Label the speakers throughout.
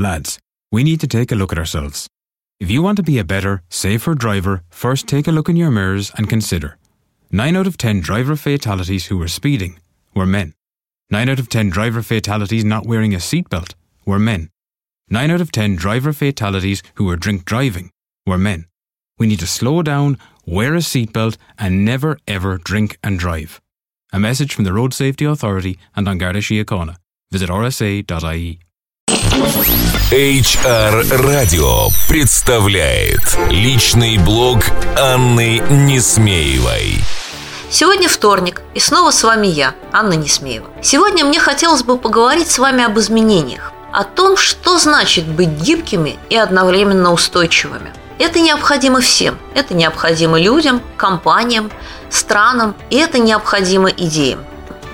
Speaker 1: Lads, we need to take a look at ourselves. If you want to be a better, safer driver, first take a look in your mirrors and consider. 9 out of 10 driver fatalities who were speeding were men. 9 out of 10 driver fatalities not wearing a seatbelt were men. 9 out of 10 driver fatalities who were drink driving were men. We need to slow down, wear a seatbelt, and never ever drink and drive. A message from the Road Safety Authority and on Garda Síochána. Visit rsa.ie.
Speaker 2: HR Radio представляет личный блог Анны Несмеевой.
Speaker 3: Сегодня вторник, и снова с вами я, Анна Несмеева. Сегодня мне хотелось бы поговорить с вами об изменениях, о том, что значит быть гибкими и одновременно устойчивыми. Это необходимо всем. Это необходимо людям, компаниям, странам, и это необходимо идеям.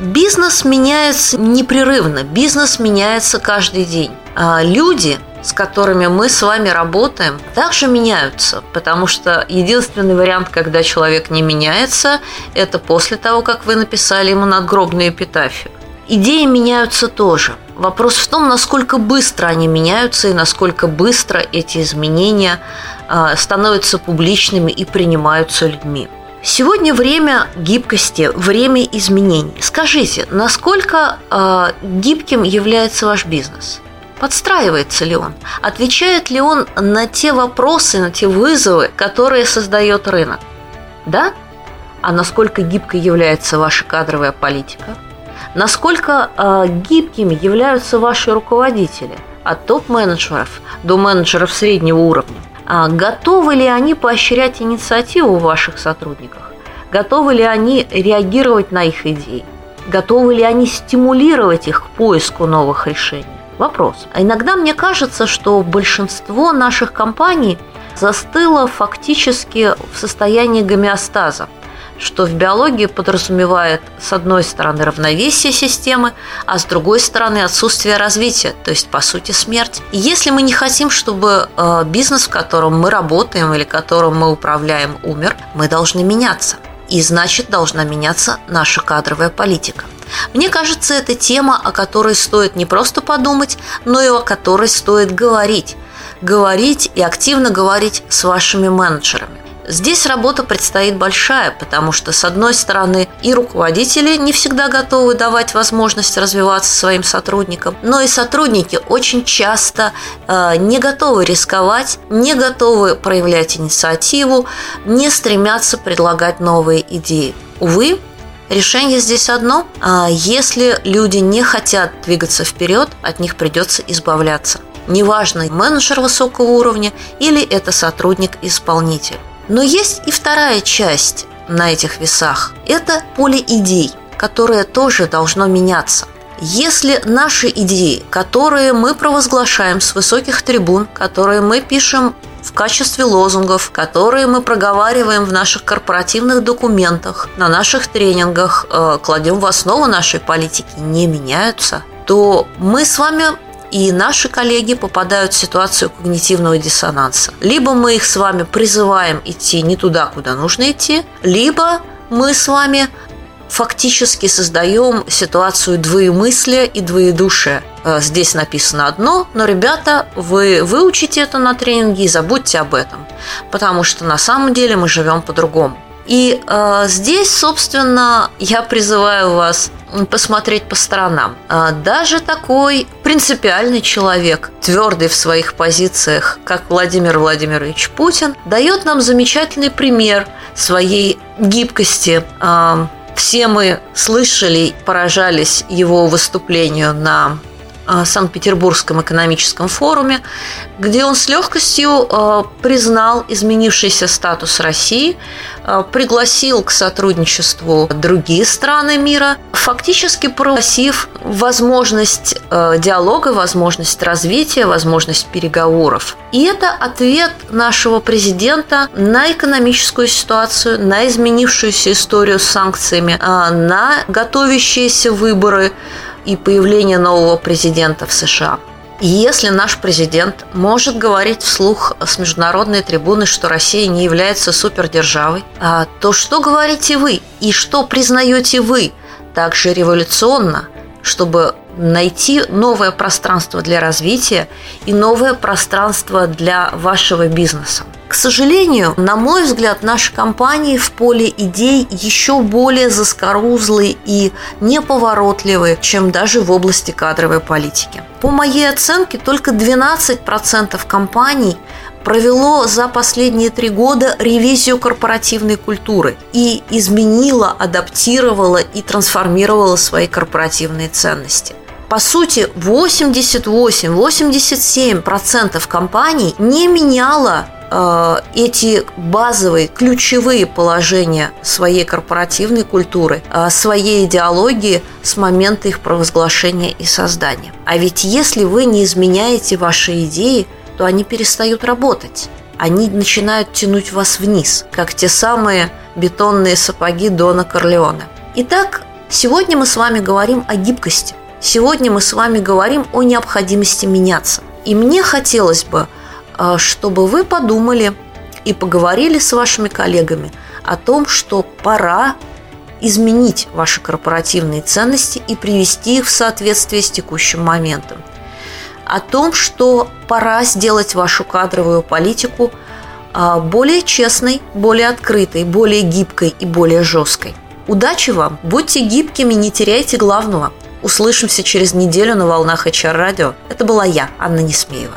Speaker 3: Бизнес меняется непрерывно, бизнес меняется каждый день. А люди, с которыми мы с вами работаем, также меняются, потому что единственный вариант, когда человек не меняется, это после того, как вы написали ему надгробную эпитафию. Идеи меняются тоже. Вопрос в том, насколько быстро они меняются и насколько быстро эти изменения а, становятся публичными и принимаются людьми. Сегодня время гибкости, время изменений. Скажите, насколько э, гибким является ваш бизнес? Подстраивается ли он? Отвечает ли он на те вопросы, на те вызовы, которые создает рынок? Да? А насколько гибкой является ваша кадровая политика? Насколько э, гибкими являются ваши руководители? От топ-менеджеров до менеджеров среднего уровня – а готовы ли они поощрять инициативу в ваших сотрудниках? Готовы ли они реагировать на их идеи? Готовы ли они стимулировать их к поиску новых решений? Вопрос. А иногда мне кажется, что большинство наших компаний застыло фактически в состоянии гомеостаза – что в биологии подразумевает с одной стороны равновесие системы, а с другой стороны отсутствие развития, то есть по сути смерть. И если мы не хотим, чтобы э, бизнес, в котором мы работаем или которым мы управляем, умер, мы должны меняться. И значит должна меняться наша кадровая политика. Мне кажется, это тема, о которой стоит не просто подумать, но и о которой стоит говорить. Говорить и активно говорить с вашими менеджерами. Здесь работа предстоит большая, потому что, с одной стороны, и руководители не всегда готовы давать возможность развиваться своим сотрудникам, но и сотрудники очень часто э, не готовы рисковать, не готовы проявлять инициативу, не стремятся предлагать новые идеи. Увы, Решение здесь одно. А если люди не хотят двигаться вперед, от них придется избавляться. Неважно, менеджер высокого уровня или это сотрудник-исполнитель. Но есть и вторая часть на этих весах. Это поле идей, которое тоже должно меняться. Если наши идеи, которые мы провозглашаем с высоких трибун, которые мы пишем в качестве лозунгов, которые мы проговариваем в наших корпоративных документах, на наших тренингах, э, кладем в основу нашей политики, не меняются, то мы с вами и наши коллеги попадают в ситуацию когнитивного диссонанса. Либо мы их с вами призываем идти не туда, куда нужно идти, либо мы с вами фактически создаем ситуацию двоемыслия и двоедушия. Э, здесь написано одно, но, ребята, вы выучите это на тренинге и забудьте об этом, потому что на самом деле мы живем по-другому. И э, здесь, собственно, я призываю вас посмотреть по сторонам. Э, даже такой принципиальный человек, твердый в своих позициях, как Владимир Владимирович Путин, дает нам замечательный пример своей гибкости. Э, все мы слышали, поражались его выступлению на Санкт-Петербургском экономическом форуме, где он с легкостью э, признал изменившийся статус России, э, пригласил к сотрудничеству другие страны мира, фактически пригласив возможность диалога, возможность развития, возможность переговоров. И это ответ нашего президента на экономическую ситуацию, на изменившуюся историю с санкциями, на готовящиеся выборы, и появление нового президента в США. И если наш президент может говорить вслух с международной трибуны, что Россия не является супердержавой, а, то что говорите вы и что признаете вы также революционно, чтобы найти новое пространство для развития и новое пространство для вашего бизнеса. К сожалению, на мой взгляд, наши компании в поле идей еще более заскорузлые и неповоротливые, чем даже в области кадровой политики. По моей оценке, только 12% компаний провело за последние три года ревизию корпоративной культуры и изменило, адаптировало и трансформировало свои корпоративные ценности. По сути, 88-87% компаний не меняло эти базовые, ключевые положения своей корпоративной культуры, э, своей идеологии с момента их провозглашения и создания. А ведь если вы не изменяете ваши идеи, то они перестают работать. Они начинают тянуть вас вниз, как те самые бетонные сапоги Дона Корлеона. Итак, сегодня мы с вами говорим о гибкости. Сегодня мы с вами говорим о необходимости меняться. И мне хотелось бы, чтобы вы подумали и поговорили с вашими коллегами о том, что пора изменить ваши корпоративные ценности и привести их в соответствие с текущим моментом. О том, что пора сделать вашу кадровую политику э, более честной, более открытой, более гибкой и более жесткой. Удачи вам! Будьте гибкими, не теряйте главного – Услышимся через неделю на волнах HR радио. Это была я, Анна Несмеева.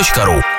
Speaker 4: podster.ru